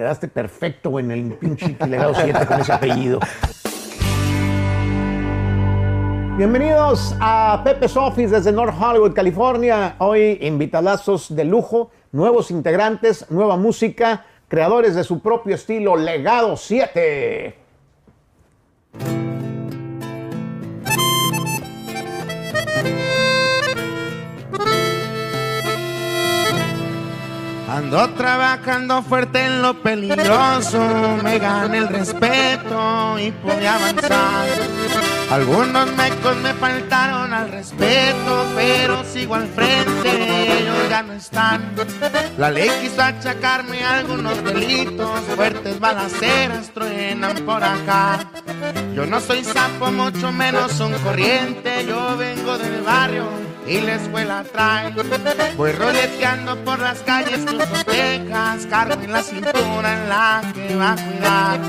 Quedaste perfecto en el pinche legado 7 con ese apellido. Bienvenidos a Pepe's Office desde North Hollywood, California. Hoy invitadazos de lujo, nuevos integrantes, nueva música, creadores de su propio estilo, Legado 7. Ando trabajando fuerte en lo peligroso, me gané el respeto y pude avanzar. Algunos mecos me faltaron al respeto, pero sigo al frente, ellos ya no están. La ley quiso achacarme algunos delitos, fuertes balaceras truenan por acá. Yo no soy sapo, mucho menos un corriente, yo vengo del barrio y la escuela trae. Voy roleteando por las calles, cruzo Texas, cargo en la cintura en la que va a cuidar.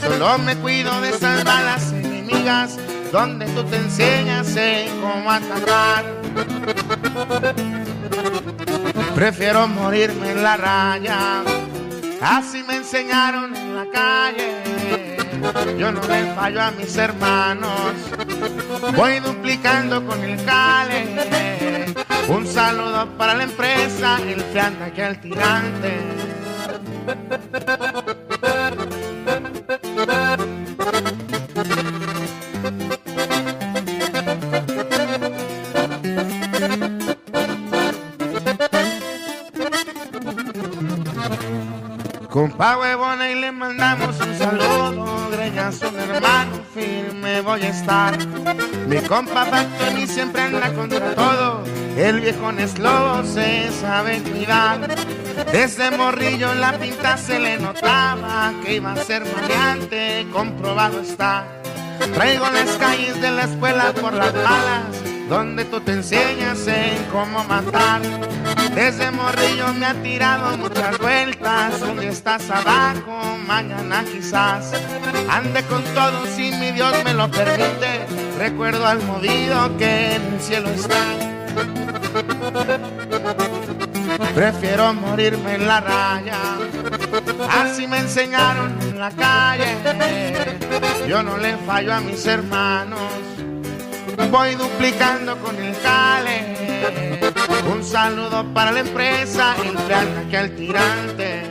Solo me cuido de esas balas enemigas, donde tú te enseñas en cómo atacar. Prefiero morirme en la raya, así me enseñaron en la calle. Yo no le fallo a mis hermanos, voy duplicando con el cale. Un saludo para la empresa, el que anda que al tirante. Compa huevona y le mandamos un saludo, greñas un hermano firme voy a estar. Mi compa Factory siempre anda contra todo, el viejo es se sabe cuidar. Desde morrillo la pinta se le notaba que iba a ser maleante, comprobado está. Traigo las calles de la escuela por las malas, donde tú te enseñas en cómo matar. Desde morrillo me ha tirado muchas vueltas, donde estás abajo, mañana quizás. Ande con todo si mi Dios me lo permite, recuerdo al movido que en el cielo está. Prefiero morirme en la raya, así me enseñaron en la calle. Yo no le fallo a mis hermanos, voy duplicando con el cale. Un saludo para la empresa, el plan que al tirante.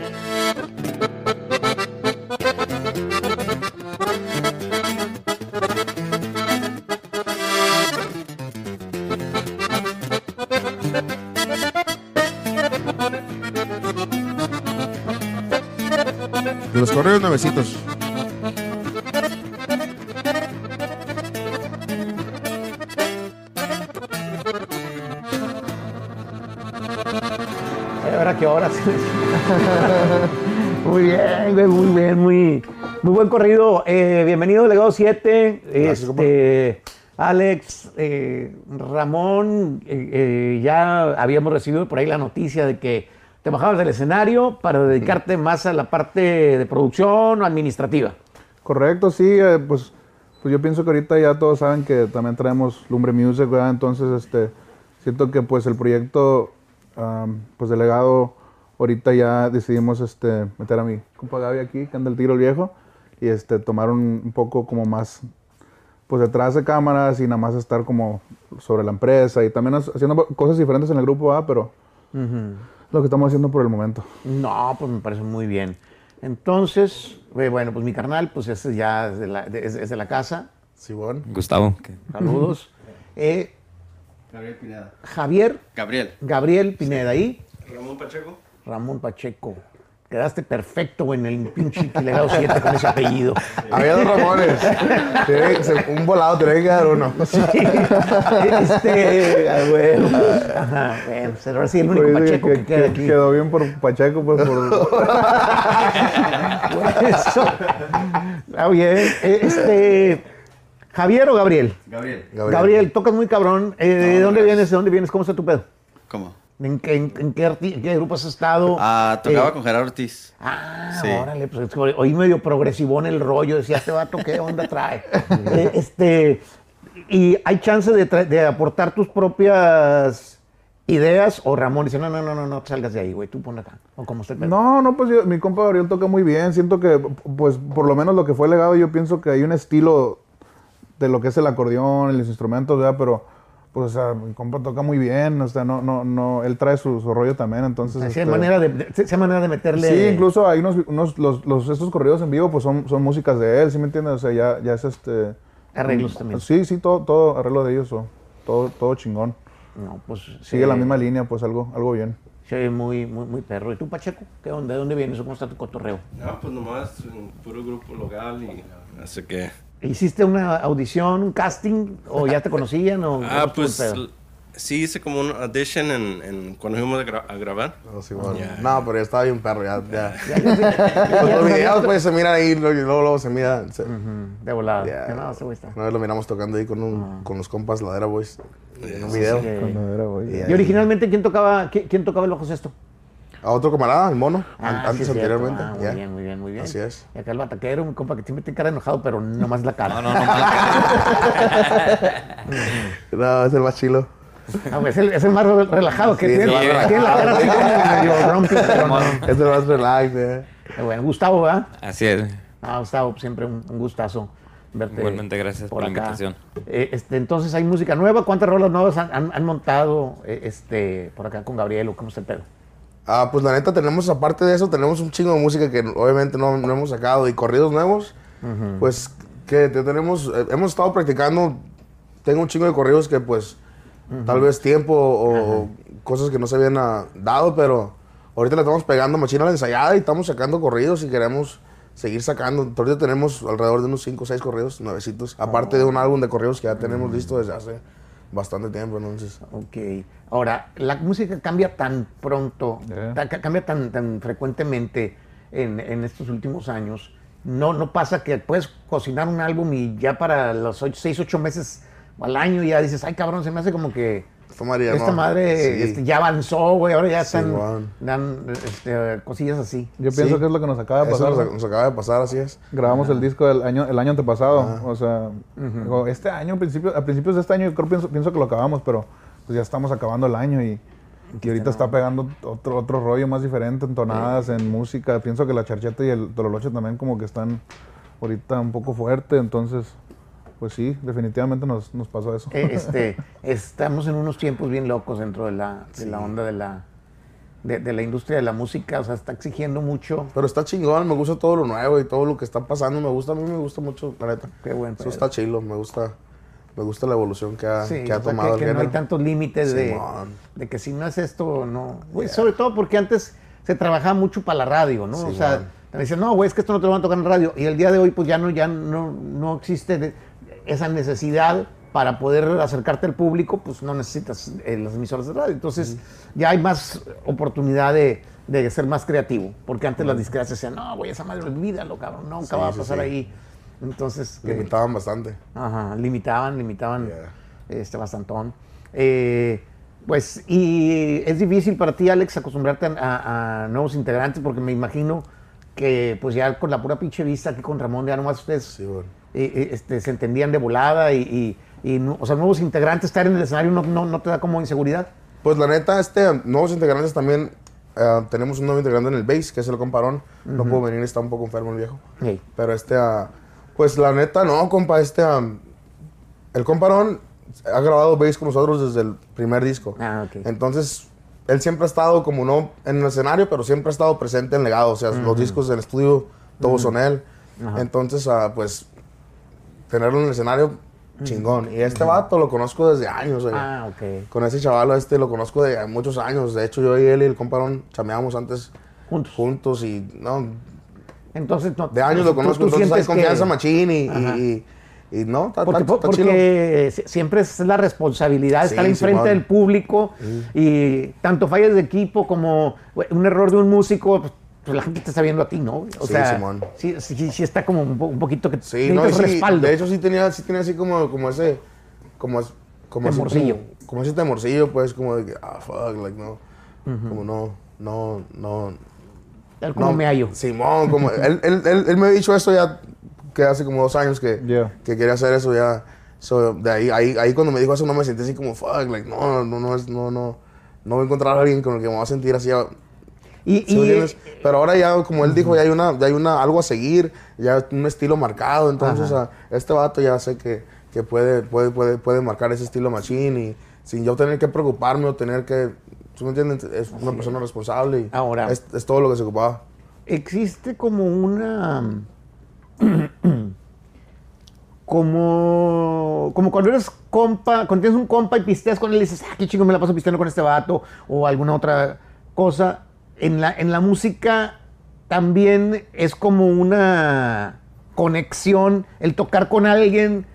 Los correos nuevecitos. Horas. muy bien, güey, muy bien, muy, muy buen corrido. Eh, bienvenido, Legado 7. Gracias, este, Alex, eh, Ramón, eh, ya habíamos recibido por ahí la noticia de que te bajabas del escenario para dedicarte más a la parte de producción o administrativa. Correcto, sí, pues, pues yo pienso que ahorita ya todos saben que también traemos Lumbre Music, ¿verdad? Entonces, este, siento que pues el proyecto, pues delegado, ahorita ya decidimos este, meter a mi compa Gaby aquí, que anda el tiro el viejo, y este, tomar un, un poco como más, pues detrás de cámaras y nada más estar como sobre la empresa y también ha- haciendo cosas diferentes en el grupo, ¿verdad? Pero lo que estamos haciendo por el momento. No, pues me parece muy bien. Entonces, eh, bueno, pues mi carnal, pues ese ya es de la, de- es- es de la casa. Simón. Gustavo. Saludos. Eh, Gabriel Pineda. Javier Gabriel. Gabriel Pineda ahí. Ramón Pacheco. Ramón Pacheco. Quedaste perfecto en el pinche legado 7 con ese apellido. Había dos Ramones. Un volado, tiene que quedar uno. Este, ah, bueno. Ajá, bueno, pues ahora sí el único Pues, Pacheco que, queda aquí. Quedó bien por Pacheco, pues por... Eso. Está bien. Este, Javier o Gabriel? Gabriel. Gabriel, tocas muy cabrón. Eh, ¿De dónde vienes? ¿De dónde vienes? ¿Cómo está tu pedo? ¿Cómo? ¿En qué, en- en qué arti- en qué grupo has estado? Ah, tocaba Eh, con Gerardo Ortiz. Ah, Sí. órale, pues es que oí medio progresivón el rollo, decía, este vato, ¿qué onda trae? Eh, este, y hay chance de, aportar tus propias ideas o Ramón dice, no, no, no, no, no salgas de ahí, güey, tú pon acá. O como usted No, no, pues yo- mi compa Gabriel toca muy bien. Siento que, pues, por lo menos lo que fue legado, yo pienso que hay un estilo de lo que es el acordeón y los instrumentos, ¿verdad? Pero, pues, o sea, mi compa toca muy bien. O sea, no, no, no, él trae su, su rollo también, entonces. Sí, hay este, manera de, de- hay manera de meterle. Sí, incluso hay unos, unos los, los- estos corridos en vivo, pues son, son músicas de él, ¿sí me entiendes? O sea, ya, ya es este... Arreglos también. Sí, sí, todo, todo arreglo de ellos, o todo, todo chingón. No, pues. Sigue sí, la misma línea, pues algo, algo bien. Se ve muy, muy, muy perro. ¿Y tú, Pacheco? ¿Qué onda? ¿De dónde vienes? ¿Cómo está tu cotorreo? No, pues nomás un puro grupo local y así que... ¿Hiciste una audición, un casting? ¿O ya te conocían? O, Ah, pues sí hice como un audition en, en- cuando fuimos a, gra- a grabar. No, sí, bueno. Ya. No, pero ya estaba bien perro, ya. ya. Ya, ya, ya, ya, Pues los videos pues se miran ahí, luego, luego, se mira. se- Ujú, De volada. ya. Ya, no, güey está. Una vez lo miramos tocando ahí con, un, con los compas Ladera Boys en un video. sí. Cuando era, güey. Y ¿Y originalmente quién tocaba, quién, quién tocaba el bajo sexto? A otro camarada, el mono, Ah, an- sí, antes es cierto. anteriormente. Ah, muy bien, muy bien, muy bien. Así es. Y acá el bataquero, un compa que siempre tiene cara enojado, pero nomás la cara. No, no, no. No, es el más chilo. Ah, es, el, es el más re- relajado que Sí, tiene. es el más Tiene la cara así como medio rompe, pero no. Es el más relax, eh. Bueno, Gustavo, ¿verdad? Así es. Ah, Gustavo, siempre un, un gustazo verte. Igualmente, gracias por la acá. invitación. Eh, este, entonces, ¿hay música nueva? ¿Cuántas rolas nuevas han, han- han montado eh, este, por acá con Gabriel o cómo está el pedo? Ah, pues la neta tenemos, aparte de eso, tenemos un chingo de música que obviamente no, no hemos sacado y corridos nuevos. Pues que te- tenemos, eh, hemos estado practicando, tengo un chingo de corridos que pues tal vez tiempo o cosas que no se habían ah, dado, pero ahorita le estamos pegando machina a la ensayada y estamos sacando corridos y queremos seguir sacando. Ahorita tenemos alrededor de unos 5 o 6 corridos nuevecitos, aparte de un álbum de corridos que ya tenemos listo desde hace bastante tiempo, entonces. Ok. Ahora, la música cambia tan pronto, Yeah. ta- cambia tan, tan frecuentemente en, en estos últimos años. No, no pasa que puedes cocinar un álbum y ya para los 6, 8 meses al año ya dices, ay cabrón, se me hace como que Esta María, esta no. madre Sí. este, ya avanzó, güey, ahora ya están dan este, cosillas así. Yo pienso Sí. que es lo que nos acaba de Eso pasar. nos, ¿no? nos acaba de pasar, así es. Grabamos el disco el año, el año antepasado. O sea, este año, principio, a principios de este año, yo creo, pienso, pienso que lo acabamos, pero pues ya estamos acabando el año y, y ahorita está pegando otro, otro rollo más diferente en tonadas, en música. Pienso que la charcheta y el tololoche también como que están ahorita un poco fuerte, entonces, pues sí, definitivamente nos, nos pasó eso. Eh, este, estamos en unos tiempos bien locos dentro de la, de la onda de la, de, de la industria de la música, o sea, está exigiendo mucho. Pero está chingón, me gusta todo lo nuevo y todo lo que está pasando. Me gusta, a mí me gusta mucho, la neta. Qué buen Eso está chilo, me gusta, me gusta la evolución que ha, Sí, que ha tomado que, el que no hay tantos límites de, de que si no es esto, no. Güey, Sobre todo porque antes se trabajaba mucho para la radio, ¿no? o sea, te dicen, no, güey, es que esto no te lo van a tocar en radio. Y el día de hoy, pues ya no, ya no, no existe de- esa necesidad para poder acercarte al público, pues no necesitas eh, las emisoras de radio. Entonces, ya hay más oportunidad de, de ser más creativo. Porque antes las disqueras decían, no, güey, esa madre olvídalo, cabrón, nunca Sí, va a pasar sí. ahí. Entonces, Limitaban bastante. Ajá, limitaban, limitaban Yeah. este bastantón. Eh, pues, y es difícil para ti, Alex, acostumbrarte a nuevos integrantes, porque me imagino que, pues ya con la pura pinche vista aquí con Ramón, ya nomás ustedes Sí, bueno. Este, se entendían de volada y, y- y no- o sea, nuevos integrantes, estar en el escenario no, no, no te da como inseguridad. Pues la neta, este, nuevos integrantes también. eh, tenemos un nuevo integrante en el bass, que es el comparón. No puedo venir, está un poco enfermo el viejo. Hey. Pero este, ah, pues la neta, no, compa, este, ah, el comparón ha grabado bass con nosotros desde el primer disco. Ah, ok. Entonces, él siempre ha estado como no en el escenario, pero siempre ha estado presente en legado. O sea, los discos del estudio, todos son él. Entonces, ah, pues, tenerlo en el escenario, chingón. Y este vato lo conozco desde años. Ah, ok. Con ese chaval este lo conozco de muchos años. De hecho, yo y él y el comparón chameamos antes Juntos. juntos y no, Entonces, no, de años lo conozco. tú entonces hay sientes que- confianza machín y, Ajá. y, y, y no, está, Porque, está- está chido. porque si- siempre es la responsabilidad Sí, estar enfrente del público y tanto fallas de equipo como un error de un músico, pues, la gente te está viendo a ti, ¿no? O Sí, sea, Simón. sí, sí, sí, sí está como un, po- un poquito que Sí, no, sí, respaldo. de hecho sí tenía, sí tenía así como, como ese, como, como así Temorcillo. Como, como ese temorcillo, pues, como de que, ah, fuck, like, no, como no, no, no, Tal como no, me hallo. Simón, como, él, él, él, él me ha dicho eso ya, que hace como dos años que, Yeah. que quería hacer eso ya, so, de ahí, ahí, ahí cuando me dijo eso no me sentí así como, fuck, like, no, no, no, es, no, no, no voy a encontrar a alguien con el que me voy a sentir así. Y, ¿sí y- entiendes? Pero ahora ya, como él dijo, ya hay una, ya hay una, algo a seguir, ya un estilo marcado. Entonces, este vato ya sé que, que puede, puede, puede, puede marcar ese estilo machine y sin yo tener que preocuparme o tener que, ¿tú me entiendes? Es una persona responsable y Ahora- es, es todo lo que se ocupaba. existe como una como como cuando eres compa, cuando tienes un compa y pisteas con él y dices, ah, qué chingo me la paso pisteando con este vato o alguna otra cosa. En la, en la música también es como una conexión, el tocar con alguien,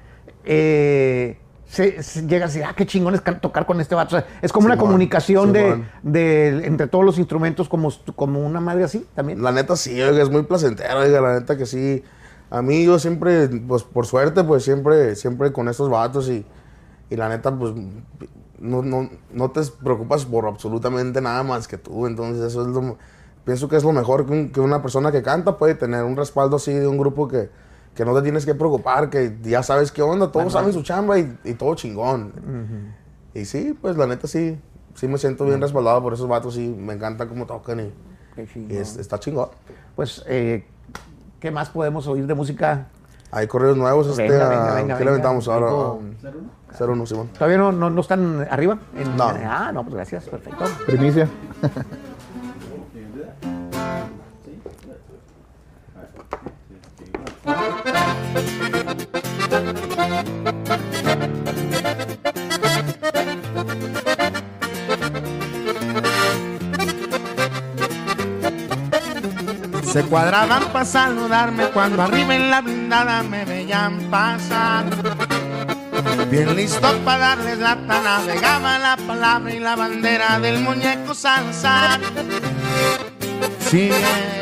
eh, se, se llega a decir, ah, qué chingón es ca- tocar con este vato. O sea, es como una comunicación de, de- entre todos los instrumentos, como, como una madre así también. La neta sí, oiga, es muy placentero, oiga, la neta que sí. A mí yo siempre, pues por suerte, pues siempre, siempre con estos vatos y, y la neta, pues no, no, no te preocupas por absolutamente nada más que tú. Entonces eso es lo, pienso que es lo mejor que, un- que una persona que canta puede tener un respaldo así de un grupo que, que no te tienes que preocupar, que ya sabes qué onda, todos saben su chamba y, y todo chingón. Y sí, pues la neta sí, sí me siento bien respaldado por esos vatos y me encanta cómo tocan y, es- está chingón. Pues, eh, ¿qué más podemos oír de música? Hay correos nuevos, este, Venga, a- venga, venga, ¿qué le venga. aventamos ahora? Algo- Um, Cero uno, Simón. ¿Todavía no, no, no están arriba? En- No. Ah, no, pues gracias, perfecto. Primicia. Se cuadraban para saludarme cuando arriba en la blindada me veían pasar. Bien listo para darles lata, navegaba la palabra y la bandera del muñeco Salazar. Si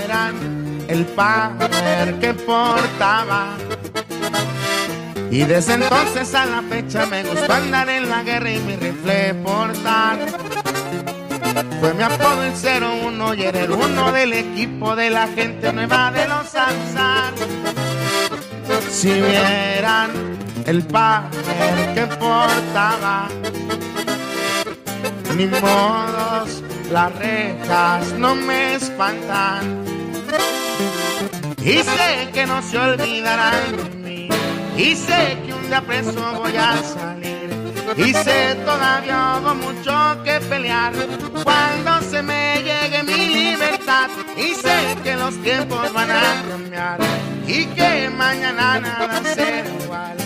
eran el power que portaba. Y desde entonces a la fecha me gustó andar en la guerra y mi rifle portar. Fue mi apodo el 01 y era el uno del equipo de la gente nueva de los Salazar. Si vieran el papel que portaba, ni modos, las rejas no me espantan. Y sé que no se olvidarán de mí. Y sé que un día preso voy a salir. Y sé todavía hubo mucho que pelear cuando se me llegue mi libertad. Y sé que los tiempos van a cambiar y que mañana nada será igual.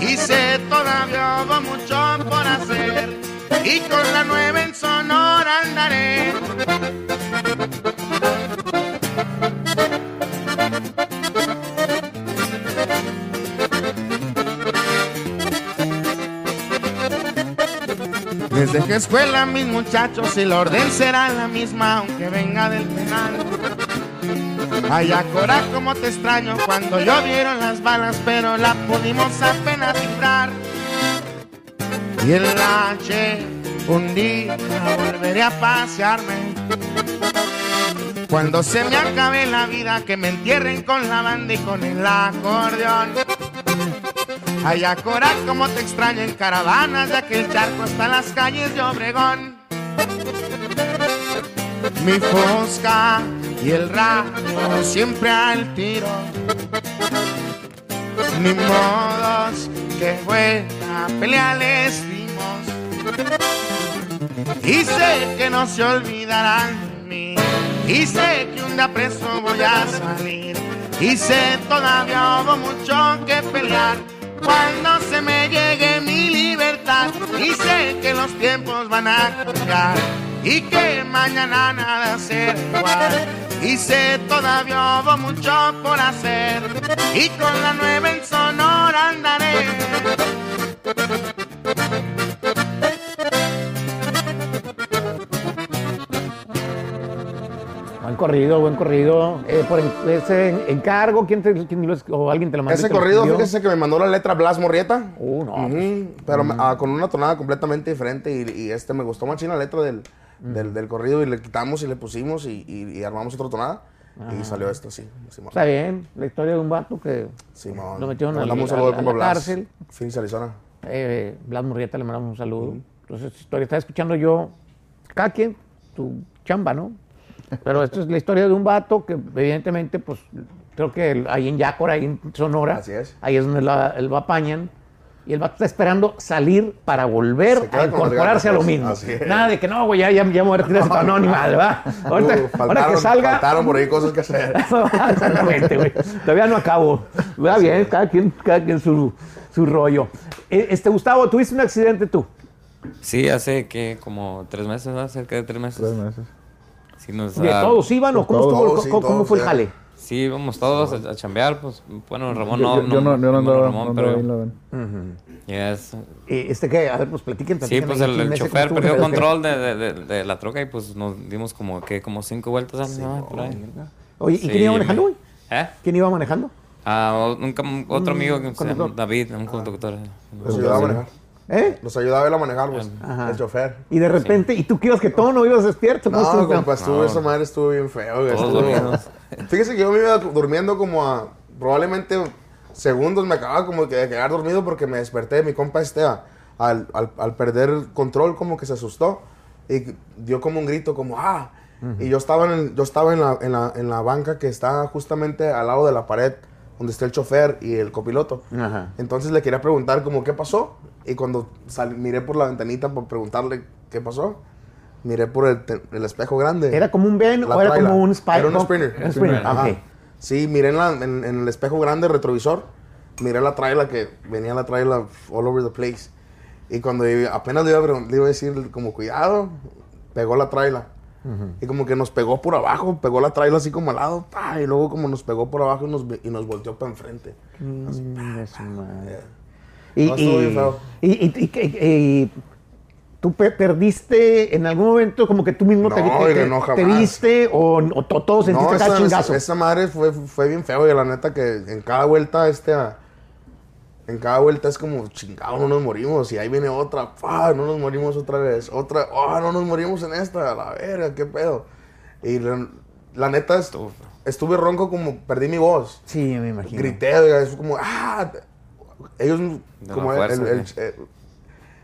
Y sé todavía hubo mucho por hacer y con la nueva en Sonora andaré. Desde que escuela mis muchachos y la orden será la misma aunque venga del penal. Ay, Cora, como te extraño cuando llovieron las balas, pero la pudimos apenas librar. Y el H, un día volveré a pasearme. Cuando se me acabe la vida, que me entierren con la banda y con el acordeón. Ay, Cora, como te extraño en caravanas de aquel charco hasta las calles de Obregón. Mi fosca y el radio siempre al tiro. Ni modos que buena pelea les dimos. Y sé que no se olvidarán de mí. Y sé que un día preso voy a salir. Y sé todavía hubo mucho que pelear. Cuando se me llegue mi libertad. Y sé que los tiempos van a cambiar. Y que mañana nada será igual. Y sé todavía hubo mucho por hacer. Y con la nueva en Sonora andaré. Corrido, buen corrido. Eh, por en- ese encargo, ¿quién te, quién lo o alguien te lo mandó? Ese corrido, fíjese que me mandó la letra Blas Morrieta. Uh, no, Ujú, Pero ah, con una tonada completamente diferente y, y este me gustó machín la letra del, del, del corrido y le quitamos y le pusimos y, y- y armamos otra tonada y salió esto. Simón. Está bien, la historia de un vato que Simón. lo metieron compa la cárcel. Phoenix, Arizona. eh, Blas Murrieta le mandamos un saludo. Entonces, historia estaba escuchando yo cada quien tu chamba, ¿no? Pero esto es la historia de un vato que evidentemente, pues, creo que el- ahí en Yacor, ahí en Sonora, Así es. ahí es donde la- el lo apañan. Y el vato está esperando salir para volver a incorporarse a lo mismo. así es. Nada de que no, güey, ya, ya, ya me voy a retirar. No, ni madre, va. Ahorita, Uh, ahora que faltaron, salga. faltaron por ahí cosas que hacer. Exactamente, güey. Todavía no acabo. Va bien, cada quien, cada quien su, su rollo. Eh, Este, Gustavo, ¿tuviste un accidente tú? Sí, hace que como tres meses, ¿no? Cerca de tres meses. Tres meses. Sí, nos, ¿De ah, todos iban o cómo, todos, estuvo- sí, cómo- cómo todos, fue el jale? Sí, íbamos todos a, a chambear, pues, bueno, Ramón Yo, no, yo- yo no, yo no andaba, Ramón, no pero andaba ahí, la verdad. ya es- Eh, Este que, a ver, pues platiquen Sí, platiquen pues el, el chofer perdió control de, de, de, de la troca y pues nos dimos como que como cinco vueltas ¿no? por ahí. Oye, ¿y Sí, quién iba manejando, güey? ¿Eh? ¿Quién iba manejando? Ah, un cam- otro amigo que se llama conductor. David, un conductor. Nos ayudaba a manejar. ¿Eh? Nos ayudaba él a manejar, pues, Ajá. el chofer. Y de repente, ¿y tú qué ibas que todo no ibas despierto? ¿Cómo No, estuvo? compa, estuvo, esa madre estuvo bien feo. estuvo-. Fíjese que yo me iba durmiendo como a probablemente segundos, me acababa como que de quedar dormido porque me desperté. Mi compa este, a- al, al, al perder control, como que se asustó y dio como un grito, como ¡ah! Y yo estaba, en, el- yo estaba en, la, en, la, en la banca que está justamente al lado de la pared donde está el chofer y el copiloto. Ajá. Entonces le quería preguntar como qué pasó y cuando sal- miré por la ventanita por preguntarle qué pasó, miré por el, el espejo grande. ¿Era como un Ben o era como un Spy? Era un? Sprinter. Un Sprinter, Ajá. ok. Sí, miré en, la- en- en el espejo grande retrovisor, miré la traila que venía la traila all over the place. Y cuando apenas le iba, a, le iba a decir como cuidado, pegó la traila. Y como que nos pegó por abajo, pegó la traila así como al lado, pa, y luego como nos pegó por abajo y nos, y nos volteó para enfrente. Y, No, y- tú pe- perdiste en algún momento como que tú mismo te, No, te- te- no, te jamás. viste o, o to- todos sentiste esa, chingazo. esa madre fue, fue bien feo, y la neta que en cada vuelta, este, a- en cada vuelta es como, chingado, no nos morimos, y ahí viene otra, pa, no nos morimos otra vez, otra, oh, no nos morimos en esta, la verga, qué pedo. Y la, la neta, est- estuve ronco como, perdí mi voz, Sí, me imagino. grité, es como, ah, ellos, como fuerza, el-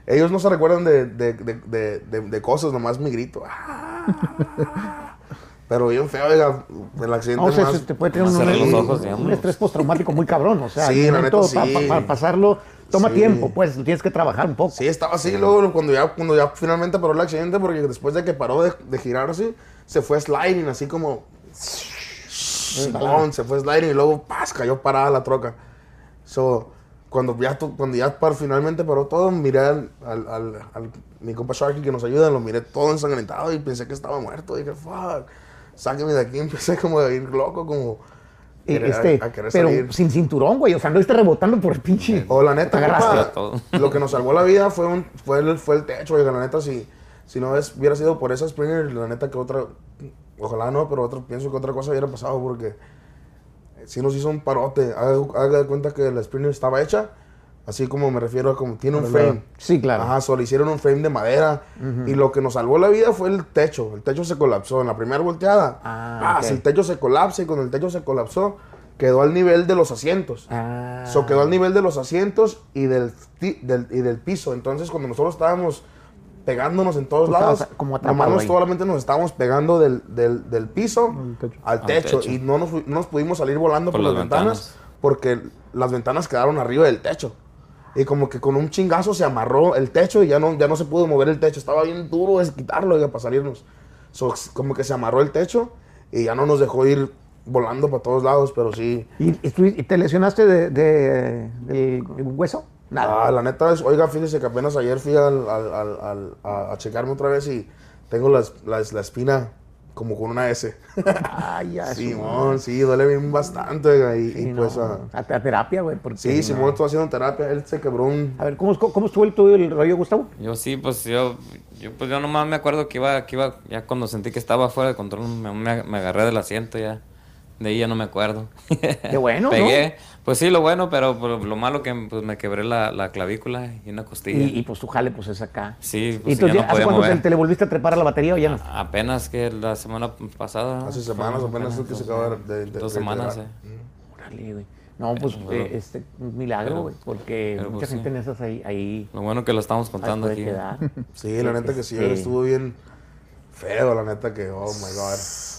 ellos no se recuerdan de, de, de, de, de- de cosas, nomás mi grito. ah. Pero bien feo, oiga, el accidente No, o sea, más- se te puede tener un, un- ojos, un estrés postraumático muy cabrón. O sea, Sí, la neta, pa- sí. pa- para pasarlo toma Sí. tiempo, pues, tienes que trabajar un poco. Sí, estaba así, luego cuando ya, cuando ya finalmente paró el accidente, porque después de que paró de, de girar así, se fue sliding, así como... Simón, se fue sliding y luego ¡paz! cayó parada la troca. So, cuando ya, cuando ya par- finalmente paró todo, miré al, al, al- al- mi compa Sharky que nos ayuda, lo miré todo ensangrentado y pensé que estaba muerto. dije, fuck, sáqueme de aquí. Empecé como a ir loco, como... Y, querer- este, a querer pero salir. sin cinturón, güey. O sea, no estás rebotando por el pinche. O la neta, compa, todo. lo que nos salvó la vida fue, un, fue, el, fue el techo. Oiga, la neta, si, si no es, hubiera sido por esa Springer, la neta que otra, ojalá no, pero otra, pienso que otra cosa hubiera pasado porque si nos hizo un parote. Haga, haga de cuenta que la Springer estaba hecha, así como me refiero a como tiene un frame. Sí, claro. Ajá, solo hicieron un frame de madera. Y lo que nos salvó la vida fue el techo. El techo se colapsó en la primera volteada. Ah, ok. El techo se colapsa y cuando el techo se colapsó, quedó al nivel de los asientos. Ah. So quedó al nivel de los asientos y del, del- y del piso. Entonces, cuando nosotros estábamos pegándonos en todos lados, estabas como atrapado nomás solamente nos estábamos pegando del, del- del piso techo. al Al techo. techo. Y no nos, no nos pudimos salir volando por, Por las las ventanas, ventanas. porque las ventanas quedaron arriba del techo. Y como que con un chingazo se amarró el techo y ya no, ya no se pudo mover el techo. Estaba bien duro es quitarlo oiga, para salirnos. So, como que se amarró el techo y ya no nos dejó ir volando para todos lados, pero sí. ¿Y, y tú- te lesionaste de, de- del hueso? Nada. Ah, la neta es, oiga, fíjese que apenas ayer fui al- al- al- a, a checarme otra vez y tengo las- las- la espina como con una S. Ay, Simón, sí, duele bien bastante, y, Sí, y no, pues, a, a terapia, güey. sí, no. Simón estuvo haciendo terapia, él se quebró un... A ver, ¿cómo, cómo estuvo el tuyo el rollo, Gustavo? Yo sí, pues yo, yo, pues yo nomás me acuerdo que iba, que iba, ya cuando sentí que estaba fuera de control, me agarré del asiento ya. De ahí ya no me acuerdo. Qué bueno, ¿no? Pegué. Pues sí, lo bueno, pero pues, lo malo que pues, me quebré la, la clavícula y una costilla. Y, y, pues tu jale, pues es acá. Sí, ¿Y pues entonces, ya no ¿hace cuánto te, mover. te le volviste a trepar a la batería o ya no? Apenas que la semana pasada. ¿no? Hace semanas apenas que se acaba de... de- de- Dos semanas, eh. Órale, güey. No, pues bueno. eh, este, un milagro, Pero- güey. Porque pero, mucha pues, gente sí. en esas ahí, ahí, Lo bueno que lo estamos contando aquí. quedar. Sí, la neta que sí, Este, estuvo bien... Feo, la neta que, oh my god.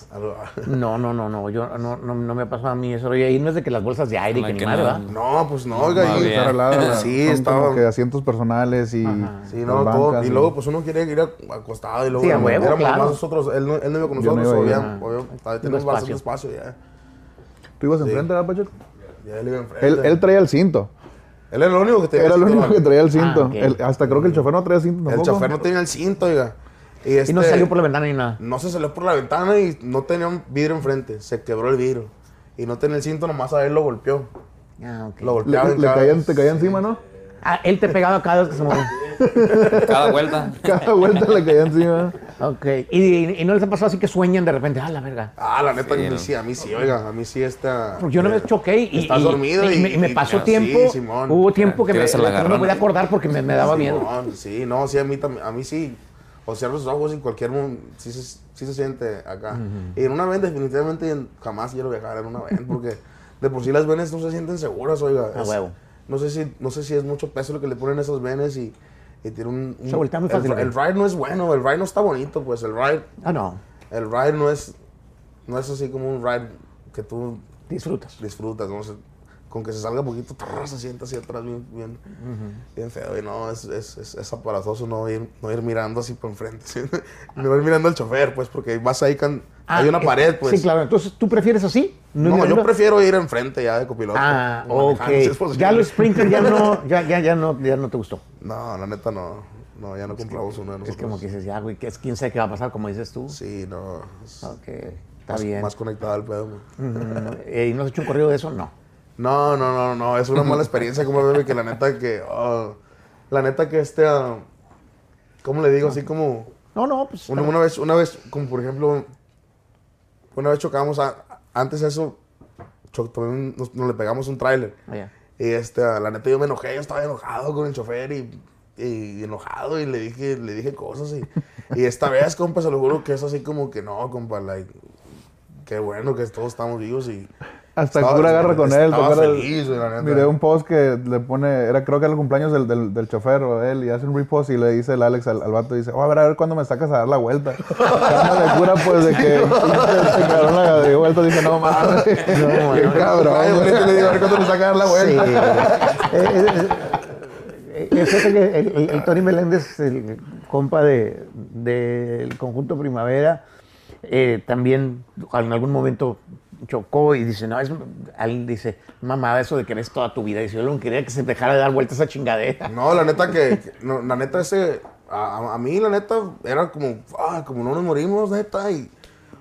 Algo- No, no, no, no, yo no, no, no me ha pasado a mí eso. Y ahí no es de que las bolsas de aire y que ni no. ¿verdad? No, pues no, oiga. había. Está arreglada la- Sí, estaba- como que asientos personales y Sí, no, todo. bancas Y luego, pues uno quiere ir acostado y luego Sí, a huevo, éramos claro. más nosotros. Él no, él no iba con nosotros, iba, obvia- ajá. obvio, todavía tenemos bastante espacio ya. ¿Tú ibas enfrente, verdad, Pacheco? Ya él iba enfrente. Él, él traía el cinto. Él era el único que Era el el cinto, único que traía el cinto. Ah. El- hasta creo que el chofer no traía cinto El tampoco. chofer no tenía el cinto, oiga. Y, Y este, no salió por la ventana ni nada. No se salió por la ventana y no tenía un vidrio enfrente. Se quebró el vidrio. Y no tenía el cinto, nomás a él lo golpeó. Ah, ok. Lo Le, golpeaba en le cada- caía, te caía encima, ¿no? Ah, él te pegaba cada vez que se movía. Cada vuelta. Cada vuelta le caía encima. Ok. Y, y- y no les ha pasado así que sueñan de repente, ah, la verga. Ah, la neta, Sí, a mí no. sí, a mí sí, oiga, a mí sí esta... Porque yo una vez choqué y, Estás y- dormido y, y- me, y me y- pasó sí, tiempo. Simón. hubo tiempo que me, no me podía acordar porque me, me daba miedo. Simón, sí, no, sí, a mí también, a mí sí. O cierro los ojos y en cualquier momento sí se, sí se siente acá. Y en una van definitivamente en- jamás quiero viajar en una van porque de por sí las venes no se sienten seguras, oiga. A huevo. No sé si, no sé si es mucho peso lo que le ponen a esas venes y, y tiene un... un- Se voltea muy el- fácil, El, güey. ride no es bueno, el ride no está bonito, pues el ride, Ah, no. el ride no es, no es así como un ride que tú Disfrutas. disfrutas, ¿no? Se- con que se salga poquito, trrr, se sienta hacia atrás bien, bien, bien feo. Y no, es, es, es, es aparatoso no ir, no ir mirando así por enfrente. ¿sí? No ir mirando al chofer, pues, porque vas ahí, can- Ah, hay una eh, pared, pues. Sí, claro. Entonces, ¿tú prefieres así? No, yo prefiero ir enfrente ya de copiloto. Ah, ok. si es. Ya los Sprinter ya no, ya, ya, ya no, ya no te gustó. No, la neta no. No, ya no compramos uno de Es nosotros. como que dices, ya, güey, que es quién sabe qué va a pasar, como dices tú. Sí, no. es Ok, está más, bien. Más conectado al pedo. Mm, eh, ¿Y no has hecho un corrido de eso? No. No, no, no, no. Es una mala experiencia como bebé que la neta que. oh, la neta que este. ah, ¿Cómo le digo? Así como. No, no, pues. Una, una vez, una vez, como por ejemplo, una vez chocamos, a- antes de eso, cho- nos, nos le pegamos un tráiler. Vaya. Y este, la neta yo me enojé, yo estaba enojado con el chofer y, y enojado y le dije, le dije cosas y, y esta vez, compa, se lo juro que es así como que no, compa, like, qué bueno que todos estamos vivos y... Hasta Estaba- cura agarra con él. feliz, la neta. Miré un post que le pone, era creo que era el cumpleaños del, del, del chofer o él, y hace un repost y le dice el Alex al, al vato, dice, oh, a ver, a ver cuándo me sacas a dar la vuelta. Anda de cura, pues, de que se cabrón la de vuelta, dice, no mames, qué cabrón. Ay, güey". ahorita le digo, a ver cuándo me saca a dar la Sí. vuelta. Eh, eh, eh, eh, fíjate que el, el- el Tony Meléndez, el compa de- del conjunto Primavera, eh, también en algún momento chocó y dice, no, es, él dice, mamá, eso de que ves toda tu vida. Dice, yo lo que quería que se dejara de dar vueltas esa chingadera. No, la neta que, no, la neta ese, a, a- mí la neta era como, ah, como no nos morimos, neta, y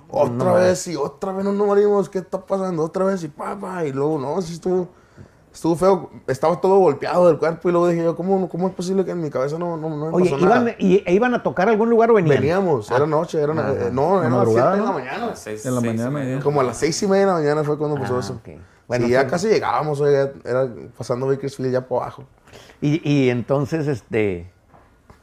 otra vez, y otra vez no nos morimos, ¿qué está pasando? Otra vez, y papá, y luego, no, sí estuvo, estuvo feo, estaba todo golpeado del cuerpo, y luego dije yo, ¿cómo, cómo es posible que en mi cabeza no, no, no me Oye, pasó ¿iban, nada? y, e iban a tocar a algún lugar o venían? Veníamos, era noche, era, eh, no, era ¿La a las 7 madrugada, de la mañana. Seis- En la seis y mañana, media. Como a las seis y media de la mañana fue cuando pasó Ah, eso. ok. Bueno, sí, ya casi llegábamos, oiga, era pasando Bakersfield ya por abajo. Y, y entonces, este,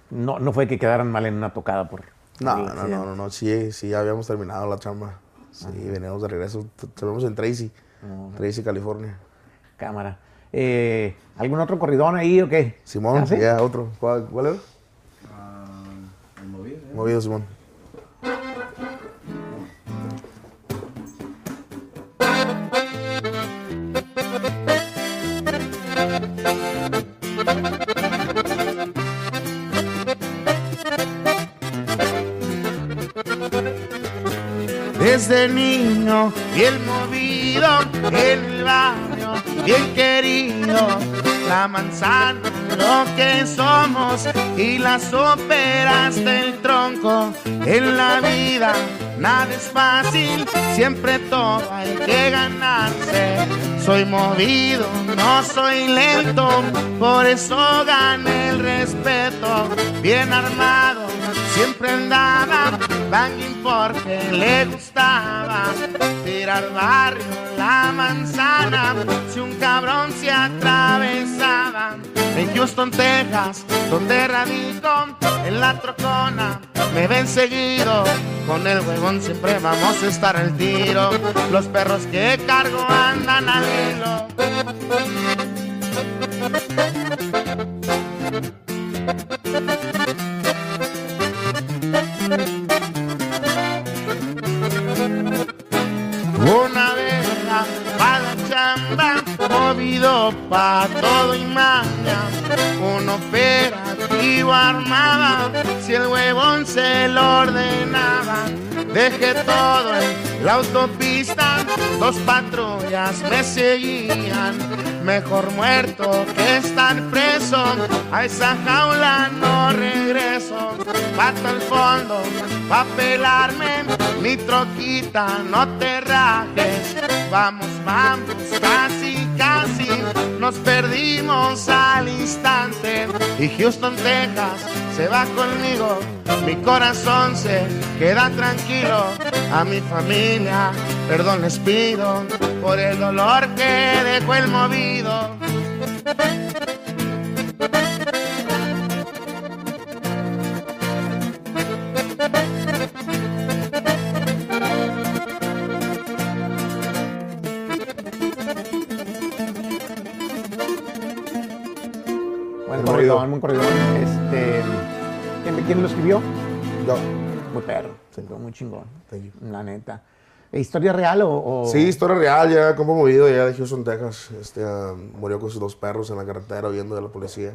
no, no fue que quedaran mal en una tocada por... No, no, no, no, no, sí, sí, ya habíamos terminado la chamba. Sí, veníamos de regreso. T- Estuvimos en Tracy, Tracy, California. Cámara. Eh, ¿Algún otro corridón ahí o qué? Simón, ¿Ah, sí? ya, otro. ¿Cuál, cuál era? Movido, Simón. Desde niño, bien movido, en el barrio, bien querido. La manzana, lo que somos, y las óperas del tronco. En la vida, nada es fácil, siempre todo hay que ganarse. Soy movido, no soy lento, por eso gané el respeto. Bien armado, siempre andaba, banging porque le gustaba. Tirar barrio, la manzana, si un cabrón se atravesaba. En Houston, Texas, donde radico, en la trocona, me ven seguido. Con el huevón siempre vamos a estar al tiro. Los perros que cargo andan al hilo. Una verga para la chamba, movido para todo y maña. Un operativo armaba, si el huevón se lo ordenaba. Dejé todo en la autopista, dos patrullas me seguían mejor muerto que estar preso, a esa jaula no regreso, pato al fondo, pa' pelarme, mi troquita, no te rajes, vamos, vamos, casi, casi, nos perdimos al instante, y Houston, Texas, se va conmigo, mi corazón se queda tranquilo, a mi familia, perdón les pido, por el dolor que dejó el movido. Corrido. buen corridón. Este, ¿quién, quién lo escribió? Yo. Muy perro. Muy chingón. La neta. ¿Historia real o...? o- Sí, historia real, ya como movido, ya de Houston, Texas. Este, ah, murió con sus dos perros en la carretera huyendo de la policía.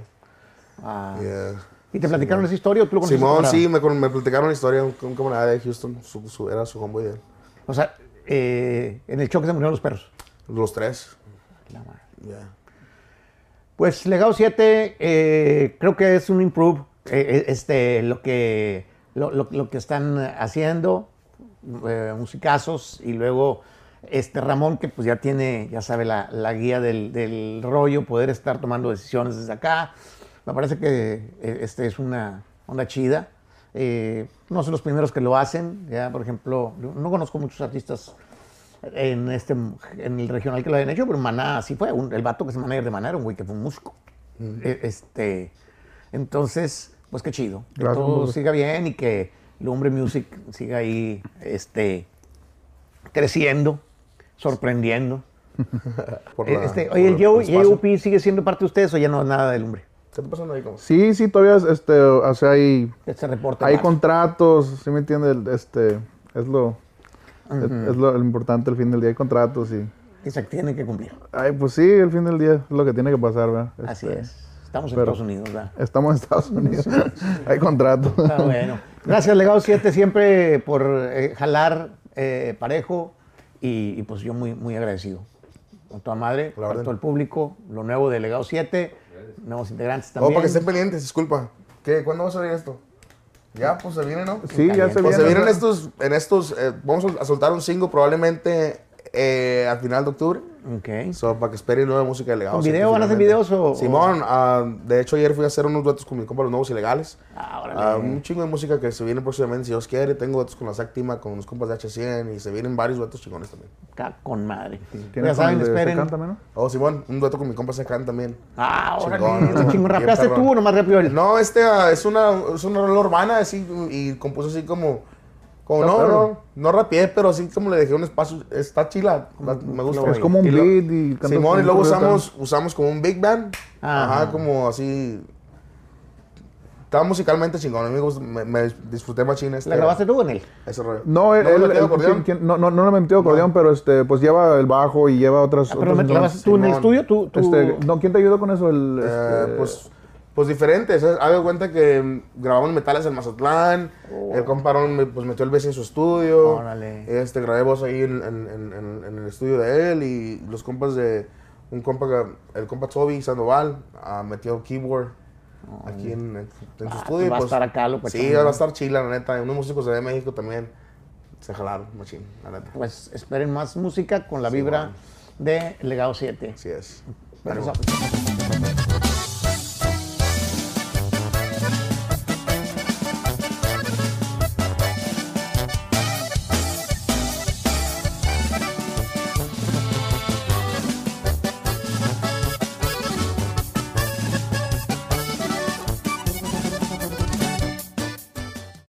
Ah. Yeah. ¿Y te platicaron esa historia o tú lo conociste Simón, sí, me, me platicaron la historia, un, un camarada de Houston, su, su- era su homeboy de él. O sea, eh, en el choque se murieron los perros. Los tres. La madre. Yeah. Pues Legado 7 eh, creo que es un improve eh, eh, este, lo, que, lo, lo- que están haciendo, eh, musicazos, y luego este Ramón que pues ya tiene, ya sabe, la, la guía del, del rollo, poder estar tomando decisiones desde acá. Me parece que este es una onda chida. No son los primeros que lo hacen, ya por ejemplo, no conozco muchos artistas en este en el regional que lo habían hecho, pero Maná sí fue. Un- el vato que es manager de Maná era un güey que fue un músico. E- Este, entonces, pues qué chido. Que Gracias, todo hombre. siga bien y que Lumbre Music siga ahí este, creciendo, sorprendiendo. Por Eh, la- este, por oye, el. JOP sigue siendo parte de ustedes o ya no es nada de Lumbre. ¿Qué está pasando ahí? Como? Sí, sí, todavía, este, o sea, hay, Este reporte. hay más. contratos, ¿sí me entiendes? Este, es lo, es, es lo, lo importante al fin del día, hay contratos y... que se tiene que cumplir. Ay, pues sí, al fin del día es lo que tiene que pasar, ¿verdad? Así Este, es. Estamos en Estados Unidos, ¿verdad? Estamos en Estados Unidos, hay contratos. Está bueno. Gracias, Legado 7, siempre por eh, jalar eh, parejo y, y, pues yo muy, muy agradecido. Con toda madre, con todo el público, lo nuevo de Legado 7, nuevos integrantes Oh, también. para que estén pendientes, disculpa. ¿Qué? ¿Cuándo va a salir esto? Ya, pues se viene, ¿no? Sí, ya se Pues viene. se vienen estos, en estos, eh, vamos a soltar un single probablemente eh, al final de octubre. Ok. So, para que esperen nueva música de Legado. ¿Con video? ¿Van a hacer videos o- o- Simón, ah, de hecho ayer fui a hacer unos duetos con mi compa Los Nuevos Ilegales. Ah. Ah, un chingo de música que se viene próximamente, si Dios quiere. Tengo duetos con la Séptima, con unos compas de H100 y se vienen varios duetos chingones también. Acá con madre. ¿Tienes Ya saben, esperen. No? Oh, Simón, un dueto con mi compa Secán también. Ah, órale. Chingón, está chingón. ¿Rapeaste tú o nomás rapeó él? No, este ah, es una, es una rola urbana así y compuso así como. Como no, no, no rapeé, pero así como le dejé un espacio. Está chila, me gusta. Es como un beat y Simón, y luego usamos, usamos como un big band. Ajá. Ajá, como así. Estaba musicalmente chingón, a mí me, me, me disfruté machín este. ¿La grabaste tú con él? Ese rollo. No, él, me él- él- no, no, no le he metido acordeón, pero este, pues lleva el bajo y lleva otras. Ah, pero ¿la grabaste tú en el estudio? ¿Tú, tú... Este, no, ¿quién te ayudó con eso? El, Eh, este, pues, pues diferentes. Haga cuenta que mm, grabamos metales en Mazatlán. El comparón me, pues metió el bass en su estudio. Órale. Este, grabé voz ahí en, en- en- en- en el estudio de él. Y los compas de. Un compa, el compa Toby Sandoval, ah, metió keyboard aquí en, en su Ah, estudio. va a pues, estar acá, loco, Sí, va a estar chila, la neta. Unos músicos de México también se jalaron, machín, la neta. Pues esperen más música con la vibra de Legado 7. Así es.